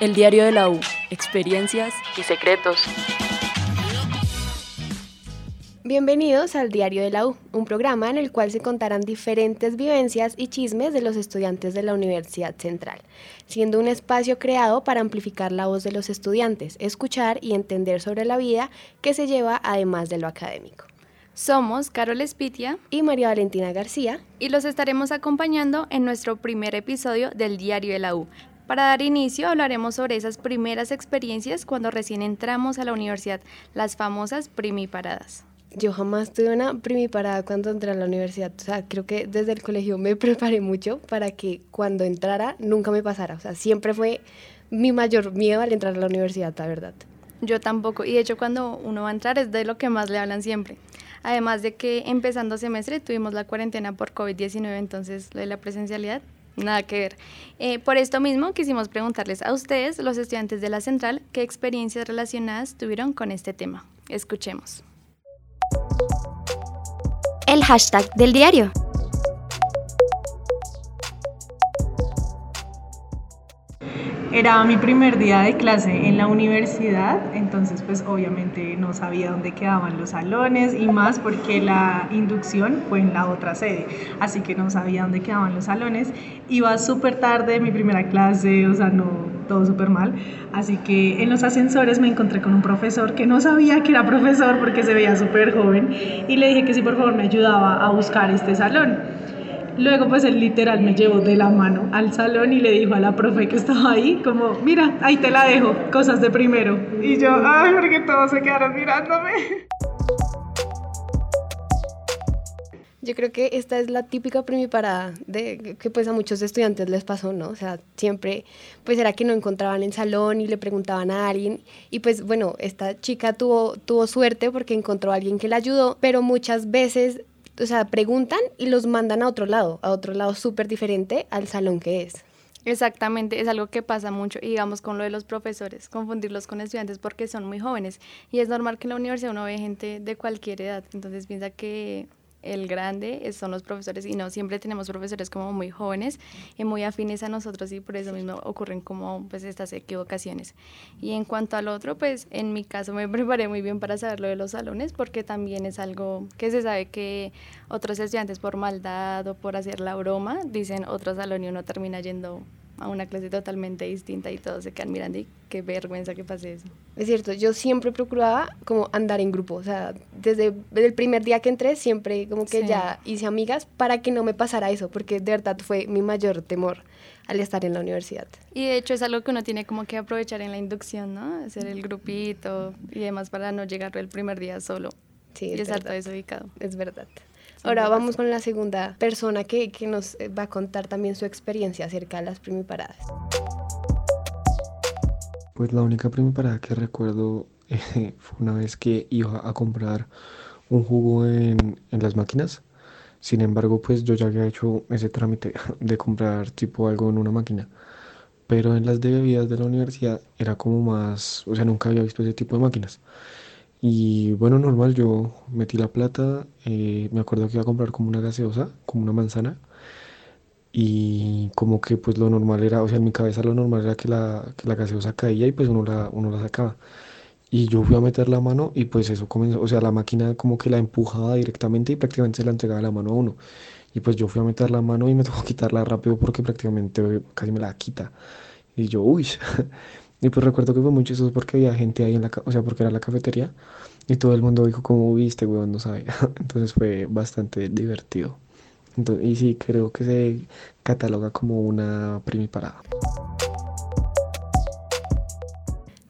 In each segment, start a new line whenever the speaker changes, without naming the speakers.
El diario de la U, experiencias y secretos.
Bienvenidos al Diario de la U, un programa en el cual se contarán diferentes vivencias y chismes de los estudiantes de la Universidad Central, siendo un espacio creado para amplificar la voz de los estudiantes, escuchar y entender sobre la vida que se lleva además de lo académico.
Somos Carol Espitia
y María Valentina García
y los estaremos acompañando en nuestro primer episodio del Diario de la U, para dar inicio hablaremos sobre esas primeras experiencias cuando recién entramos a la universidad, las famosas primiparadas.
Yo jamás tuve una primiparada cuando entré a la universidad. O sea, creo que desde el colegio me preparé mucho para que cuando entrara nunca me pasara. O sea, siempre fue mi mayor miedo al entrar a la universidad, la verdad.
Yo tampoco. Y de hecho, cuando uno va a entrar es de lo que más le hablan siempre. Además de que empezando semestre tuvimos la cuarentena por COVID-19, entonces lo de la presencialidad Nada que ver. Eh, por esto mismo quisimos preguntarles a ustedes, los estudiantes de la central, qué experiencias relacionadas tuvieron con este tema. Escuchemos.
El hashtag del diario.
Era mi primer día de clase en la universidad, entonces pues obviamente no sabía dónde quedaban los salones y más porque la inducción fue en la otra sede, así que no sabía dónde quedaban los salones. Iba súper tarde mi primera clase, o sea, no, todo súper mal. Así que en los ascensores me encontré con un profesor que no sabía que era profesor porque se veía súper joven y le dije que si por favor me ayudaba a buscar este salón. Luego pues él literal me llevó de la mano al salón y le dijo a la profe que estaba ahí como, mira, ahí te la dejo, cosas de primero. Y yo, ay, porque todos se quedaron mirándome.
Yo creo que esta es la típica primiparada de que pues a muchos estudiantes les pasó, ¿no? O sea, siempre pues era que no encontraban el salón y le preguntaban a alguien y pues bueno, esta chica tuvo, tuvo suerte porque encontró a alguien que la ayudó, pero muchas veces o sea, preguntan y los mandan a otro lado, a otro lado súper diferente al salón que es.
Exactamente, es algo que pasa mucho, y digamos con lo de los profesores, confundirlos con estudiantes porque son muy jóvenes. Y es normal que en la universidad uno ve gente de cualquier edad, entonces piensa que el grande son los profesores y no siempre tenemos profesores como muy jóvenes y muy afines a nosotros y por eso mismo ocurren como pues estas equivocaciones. Y en cuanto al otro, pues en mi caso me preparé muy bien para saber lo de los salones porque también es algo que se sabe que otros estudiantes por maldad o por hacer la broma dicen otro salón y uno termina yendo a una clase totalmente distinta y todos se quedan mirando y qué vergüenza que pase eso.
Es cierto, yo siempre procuraba como andar en grupo, o sea, desde, el primer día que entré siempre como que ya hice amigas para que no me pasara eso, porque de verdad fue mi mayor temor al estar en la universidad.
Y de hecho es algo que uno tiene como que aprovechar en la inducción, ¿no? Hacer el grupito y demás para no llegar el primer día solo. Sí, es y estar todo desubicado.
Es verdad. Ahora vamos con la segunda persona que, que, nos eh, va a contar también su experiencia acerca de las primiparadas.
Pues la única primiparada que recuerdo eh, fue una vez que iba a comprar un jugo en, en, las máquinas. Sin embargo, pues yo ya había hecho ese trámite de comprar tipo algo en una máquina. Pero en las de bebidas de la universidad era como más, o sea, nunca había visto ese tipo de máquinas. Y bueno, normal, yo metí la plata, eh, me acuerdo que iba a comprar como una gaseosa, como una manzana, y como que pues lo normal era, o sea, en mi cabeza lo normal era que la, que la gaseosa caía y pues uno la, uno la sacaba. Y yo fui a meter la mano y pues eso comenzó, o sea, la máquina como que la empujaba directamente y prácticamente se la entregaba la mano a uno. Y pues yo fui a meter la mano y me tocó quitarla rápido porque prácticamente casi me la quita. Y yo, uy. Y pues recuerdo que fue muy chistoso porque había gente ahí en la, o sea, porque era la cafetería y todo el mundo dijo, como viste, weón? No sabía. Entonces fue bastante divertido. Y sí, creo que se cataloga como una primiparada.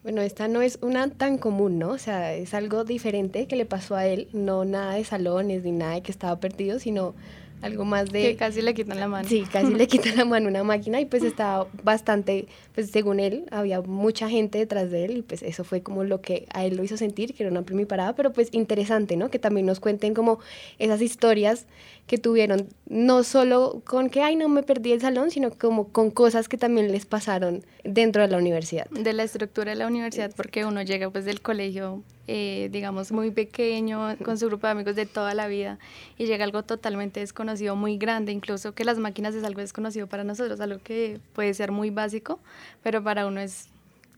Bueno, esta no es una tan común, ¿no? O sea, es algo diferente que le pasó a él, no nada de salones ni nada de que estaba perdido, sino algo más de...
Que casi le quitan la mano.
Sí, casi le quitan la mano una máquina y pues estaba bastante, pues según él, había mucha gente detrás de él y pues eso fue como lo que a él lo hizo sentir, que era una primiparada, pero pues interesante, ¿no? Que también nos cuenten como esas historias que tuvieron, no solo con que, ay, no me perdí el salón, sino como con cosas que también les pasaron dentro de la universidad.
De la estructura de la universidad, porque uno llega pues del colegio eh, digamos, muy pequeño, con su grupo de amigos de toda la vida, y llega algo totalmente desconocido, muy grande, incluso que las máquinas es algo desconocido para nosotros, algo que puede ser muy básico, pero para uno es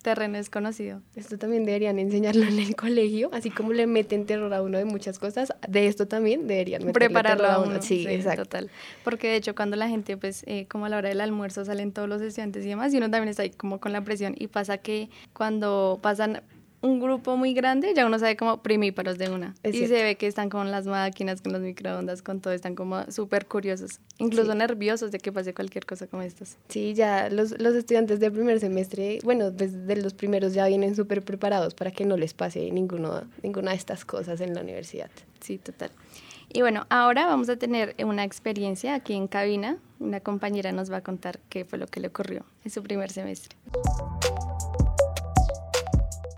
terreno desconocido.
Esto también deberían enseñarlo en el colegio, así como le meten terror a uno de muchas cosas, de esto también deberían
prepararlo
terror
a uno.
Sí, exacto.
Total. Porque de hecho cuando la gente, pues, eh, como a la hora del almuerzo salen todos los estudiantes y demás, y uno también está ahí como con la presión, y pasa que cuando pasan un grupo muy grande, ya uno sabe como primíparos de una.
Es
y
cierto.
se ve que están con las máquinas, con los microondas, con todo, están como súper curiosos, incluso
Sí.
nerviosos de que pase cualquier cosa como estas.
Sí, ya los, los estudiantes del primer semestre, bueno, desde los primeros ya vienen súper preparados para que no les pase ninguno, ninguna de estas cosas en la universidad.
Sí, total. Y bueno, ahora vamos a tener una experiencia aquí en cabina. Una compañera nos va a contar qué fue lo que le ocurrió en su primer semestre.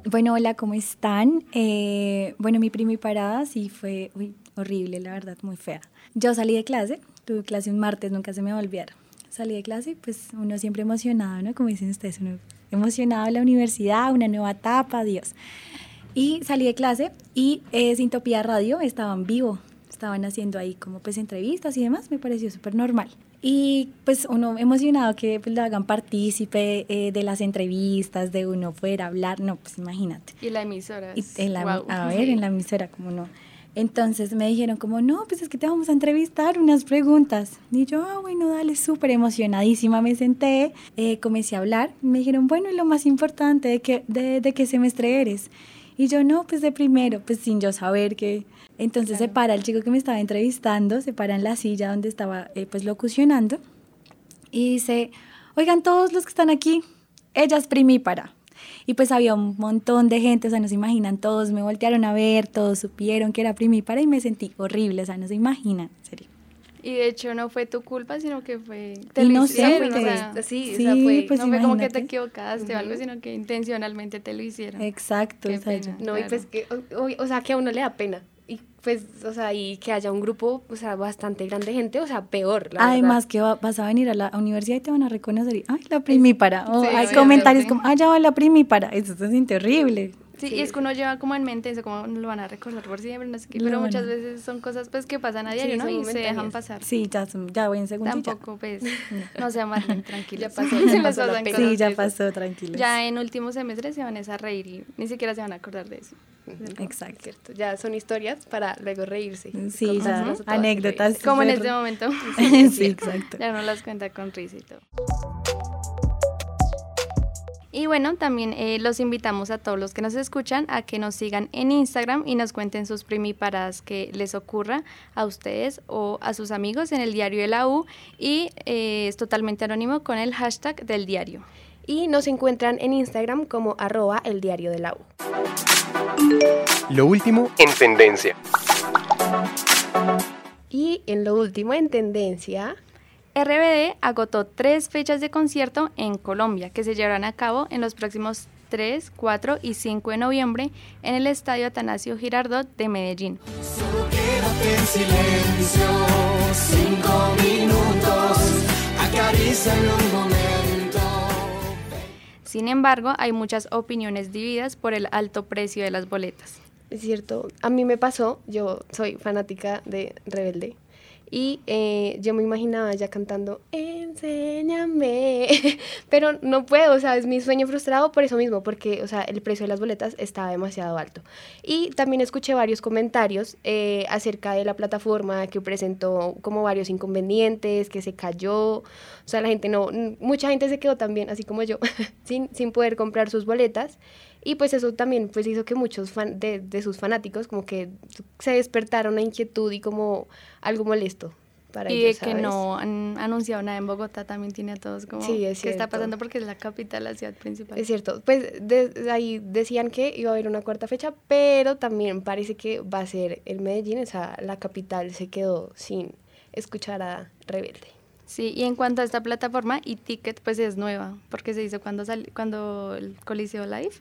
Bueno, hola, ¿cómo están? Eh, bueno, mi prima y parada sí fue uy, horrible, la verdad, muy fea. Yo salí de clase, tuve clase un martes, nunca se me va a olvidar. Salí de clase pues uno siempre emocionado, ¿no? Como dicen ustedes, uno emocionado en la universidad, una nueva etapa, Dios. Y salí de clase y eh, Sintopía Radio estaban vivo, estaban haciendo ahí como pues entrevistas y demás, me pareció súper normal. Y pues uno emocionado que pues, lo hagan partícipe eh, de las entrevistas, de uno poder hablar, no, pues imagínate.
Y la emisora. Guau.
A ver,
Sí.
en la emisora, como no. Entonces me dijeron como, no, pues es que te vamos a entrevistar unas preguntas. Y yo, ah, bueno, dale, súper emocionadísima. Me senté, eh, comencé a hablar. Me dijeron, bueno, y lo más importante, ¿de qué, de, de qué semestre eres? Y yo, no, pues de primero, pues sin yo saber que... Entonces se para el chico que me estaba entrevistando, se para en la silla donde estaba eh, pues locucionando y dice, oigan todos los que están aquí, ella es primípara. Y pues había un montón de gente, o sea, no se imaginan, todos me voltearon a ver, todos supieron que era primípara y me sentí horrible, o sea, no se imaginan, en serio.
Y de hecho no fue tu culpa, sino que fue... Te lo hicieron, o sea,
Sí, o
Sí,
sea, fue,
pues
no fue como que te equivocaste o algo, sino que intencionalmente te lo hicieron.
Exacto,
Qué
o sea,
pena.
no, y pues que, o, o- o sea, que a uno le da pena. Y pues, o sea, y que haya un grupo, o sea, bastante grande de gente, o sea, peor, la
Además
verdad.
que va- vas a venir a la universidad y te van a reconocer y, ay, la primípara. O
Sí,
hay comentarios como, ay, ya va la primípara. Eso se siente horrible.
Sí,
Sí.
y es que uno lleva como en mente eso, como lo van a recordar por siempre, no sé qué, pero muchas veces son cosas pues que pasan a
Sí,
diario, ¿no? Y se dejan pasar.
Sí, ya, son- ya voy en segundo.
Tampoco, pues, no se amarren tranquilos.
Ya pasó, ya pasó la
pasan
pena.
cosas
Sí, ya pasó, tranquilos.
Ya en último semestre se van a reír y ni siquiera se van a acordar de eso.
Exacto.
Cierto, ya son historias para luego reírse.
Sí, ya, anécdotas.
Como en este momento.
sí, exacto.
Ya uno las cuenta con risa y todo. Y bueno, también eh, los invitamos a todos los que nos escuchan a que nos sigan en Instagram y nos cuenten sus primiparadas que les ocurra a ustedes o a sus amigos en el diario de la U y eh, es totalmente anónimo con el hashtag del diario.
Y nos encuentran en Instagram como arroba el diario de la U.
Lo último en tendencia.
Y en lo último en tendencia,
RBD agotó tres fechas de concierto en Colombia que se llevarán a cabo en los próximos 3, 4 y 5 de noviembre en el Estadio Atanasio Girardot de Medellín. Sin embargo, hay muchas opiniones divididas por el alto precio de las boletas.
es cierto, a mí me pasó, yo soy fanática de Rebelde. Y eh, yo me imaginaba ya cantando, enséñame, pero no puedo, o sea, es mi sueño frustrado por eso mismo, porque, o sea, el precio de las boletas estaba demasiado alto. Y también escuché varios comentarios eh, acerca de la plataforma que presentó como varios inconvenientes, que se cayó, o sea, la gente no, mucha gente se quedó también, así como yo, sin, sin poder comprar sus boletas. Y pues eso también pues hizo que muchos fan de, de sus fanáticos como que se despertara una inquietud y como algo molesto para
y
ellos,
de que
¿sabes?
no han anunciado nada en Bogotá también tiene a todos como
Sí, es
qué está pasando porque es la capital, la ciudad principal.
Es cierto, pues de- ahí decían que iba a haber una cuarta fecha, pero también parece que va a ser el Medellín, o sea, la capital se quedó sin escuchar a Rebelde.
Sí, y en cuanto a esta plataforma, eTicket pues es nueva, porque se hizo cuando sal- cuando el Coliseo Live.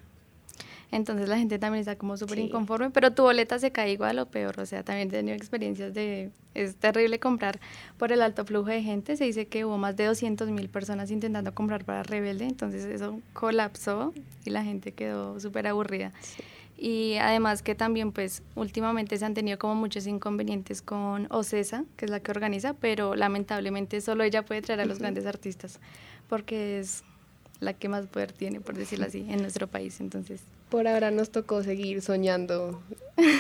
Entonces la gente también está como súper
Sí.
inconforme, pero tu boleta se cae igual o peor, o sea, también he tenido experiencias de, es terrible comprar por el alto flujo de gente, se dice que hubo más de 200 mil personas intentando comprar para Rebelde, entonces eso colapsó y la gente quedó súper aburrida. Y además que también pues últimamente se han tenido como muchos inconvenientes con Ocesa, que es la que organiza, pero lamentablemente solo ella puede traer a los grandes artistas, porque es la que más poder tiene, por decirlo así, en nuestro país. Entonces,
Por ahora nos tocó seguir soñando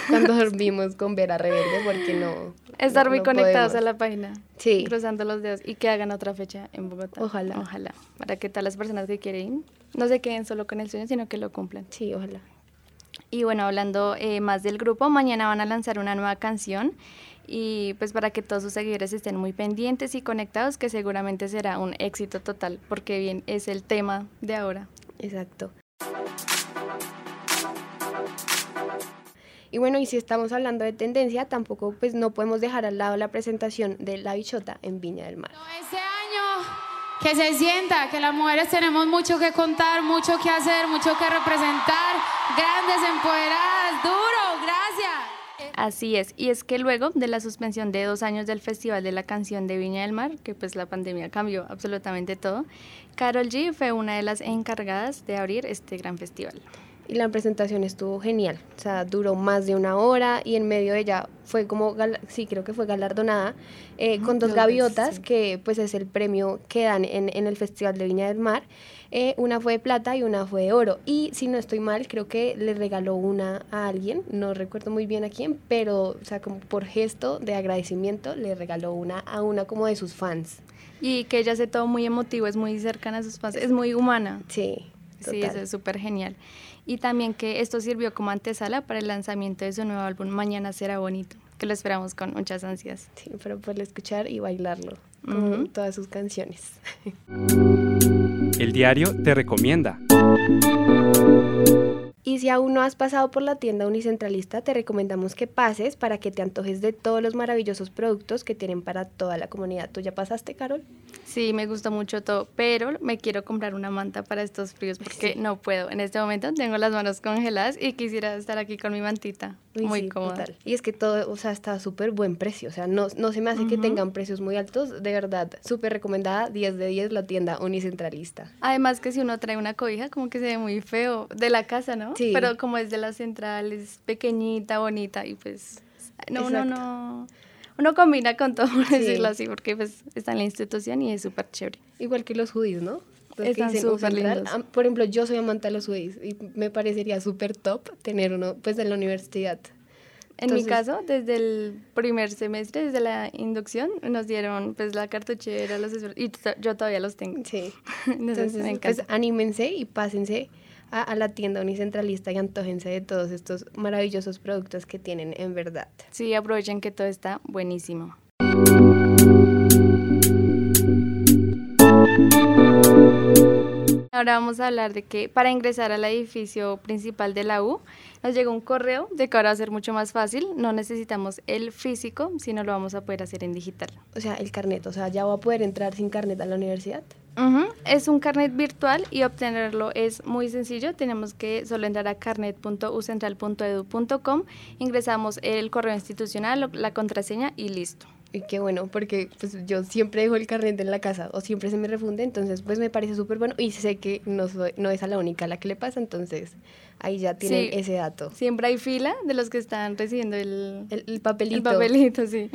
cuando dormimos con ver a Rebelde porque no.
estar
no-
muy
no
conectados
podemos.
a la página,
Sí.
cruzando los dedos y que hagan otra fecha en Bogotá.
Ojalá.
Ojalá. Para que todas las personas que quieren ir no se queden solo con el sueño, sino que lo cumplan.
Sí, ojalá.
Y bueno, hablando eh, más del grupo, mañana van a lanzar una nueva canción y pues para que todos sus seguidores estén muy pendientes y conectados, que seguramente será un éxito total, porque bien es el tema de ahora.
Exacto. Y bueno, y si estamos hablando de tendencia, tampoco pues no podemos dejar al lado la presentación de La Bichota en Viña del Mar.
Este año que se sienta que las mujeres tenemos mucho que contar, mucho que hacer, mucho que representar, grandes, empoderadas, gracias.
Así es, y es que luego de la suspensión de dos años del Festival de la Canción de Viña del Mar, que pues la pandemia cambió absolutamente todo, Carol G fue una de las encargadas de abrir este gran festival.
Y la presentación estuvo genial, o sea, duró más de una hora y en medio de ella fue como, sí, creo que fue galardonada eh, con dos gaviotas,
sí.
que pues es el premio que dan en, en el Festival de Viña del Mar. Eh, una fue de plata y una fue de oro. Y si no estoy mal, creo que le regaló una a alguien, no recuerdo muy bien a quién, pero, o sea, como por gesto de agradecimiento, le regaló una a una como de sus fans.
Y que ella hace todo muy emotivo, es muy cercana a sus fans, es muy humana.
Sí,
Sí, eso es súper genial. Y también que esto sirvió como antesala para el lanzamiento de su nuevo álbum Mañana será bonito, que lo esperamos con muchas ansias.
Sí, pero poderlo escuchar y bailarlo, como todas sus canciones.
El diario te recomienda.
Y si aún no has pasado por la tienda Unicentralista, te recomendamos que pases para que te antojes de todos los maravillosos productos que tienen para toda la comunidad. ¿Tú ya pasaste, Carol?
Sí, me gustó mucho todo, pero me quiero comprar una manta para estos fríos porque
Sí.
no puedo. En este momento tengo las manos congeladas y quisiera estar aquí con mi mantita.
Uy,
muy
sí,
cómoda.
total. Y es que todo, o sea, está súper buen precio. O sea, no, no se me hace que tengan precios muy altos. De verdad, súper recomendada. 10 de 10 la tienda Unicentralista.
Además que si uno trae una cobija, como que se ve muy feo de la casa, ¿no?
Sí.
Pero como es de la central, es pequeñita, bonita y pues no, uno
Exacto.
no, uno combina con todo, por
Sí.
decirlo así, porque pues está en la institución y es súper chévere.
Igual que los hoodies, ¿no? Los que
Están
dicen
lindos.
Ah, Por ejemplo, yo soy amante de los hoodies y me parecería súper top tener uno, pues, en la universidad.
En mi caso, desde el primer semestre, desde la inducción, nos dieron pues la cartuchera, los y yo todavía los tengo.
Sí.
Entonces,
Entonces,
me
pues anímense y pásense a, a la tienda Unicentralista y antójense de todos estos maravillosos productos que tienen en verdad.
Sí, aprovechen que todo está buenísimo. Ahora vamos a hablar de que para ingresar al edificio principal de la U nos llegó un correo de que ahora va a ser mucho más fácil. No necesitamos el físico, sino lo vamos a poder hacer en digital.
O sea, el carnet, o sea, ya voy a poder entrar sin carnet a la universidad.
Es un carnet virtual y obtenerlo es muy sencillo. Tenemos que solo entrar a carnet.ucentral.edu.com, ingresamos el correo institucional, la contraseña y listo.
Y qué bueno, porque pues yo siempre dejo el carnet en la casa o siempre se me refunde, entonces pues me parece súper bueno y sé que no, soy, no es a la única a la que le pasa, entonces ahí ya tienen
Sí.
ese dato.
Siempre hay fila de los que están recibiendo el,
El, el papelito.
el papelito, sí.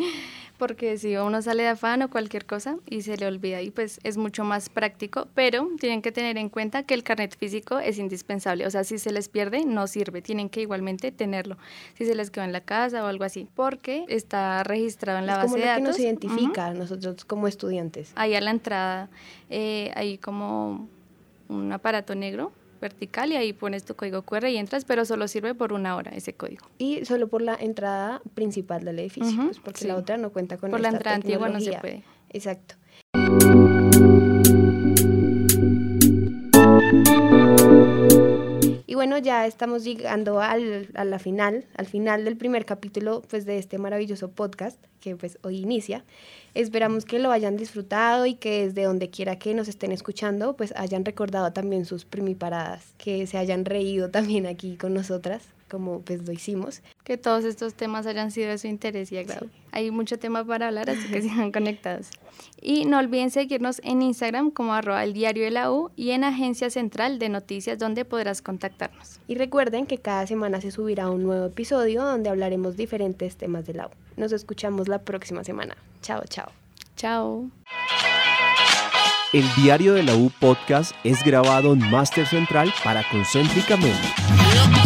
Porque si uno sale de afán o cualquier cosa y se le olvida y pues es mucho más práctico, pero tienen que tener en cuenta que el carnet físico es indispensable, o sea, si se les pierde no sirve, tienen que igualmente tenerlo, si se les quedó en la casa o algo así, porque está registrado en la
es
base
como
de
lo que
datos.
nos identifica a nosotros como estudiantes.
Ahí a la entrada eh, hay como un aparato negro vertical y ahí pones tu código QR y entras, pero solo sirve por una hora ese código.
Y solo por la entrada principal del edificio, pues, porque
sí.
la otra no cuenta con
Por la
esta
entrada antigua no se
tecnología.
puede.
Exacto. Ya estamos llegando al, a la final, al final del primer capítulo pues, de este maravilloso podcast que pues hoy inicia. Esperamos que lo hayan disfrutado y que desde donde quiera que nos estén escuchando pues hayan recordado también sus primiparadas, que se hayan reído también aquí con nosotras, como pues lo hicimos.
Que todos estos temas hayan sido de su interés y agrado. Hay mucho tema para hablar, así que sigan conectados. Y no olviden seguirnos en Instagram como arroba el diario de la U y en Agencia Central de Noticias donde podrás contactarnos.
Y recuerden que cada semana se subirá un nuevo episodio donde hablaremos diferentes temas del agua. Nos escuchamos la próxima semana. Chao, chao.
Chao.
El Diario de la U Podcast es grabado en Master Central para Concéntrica Media.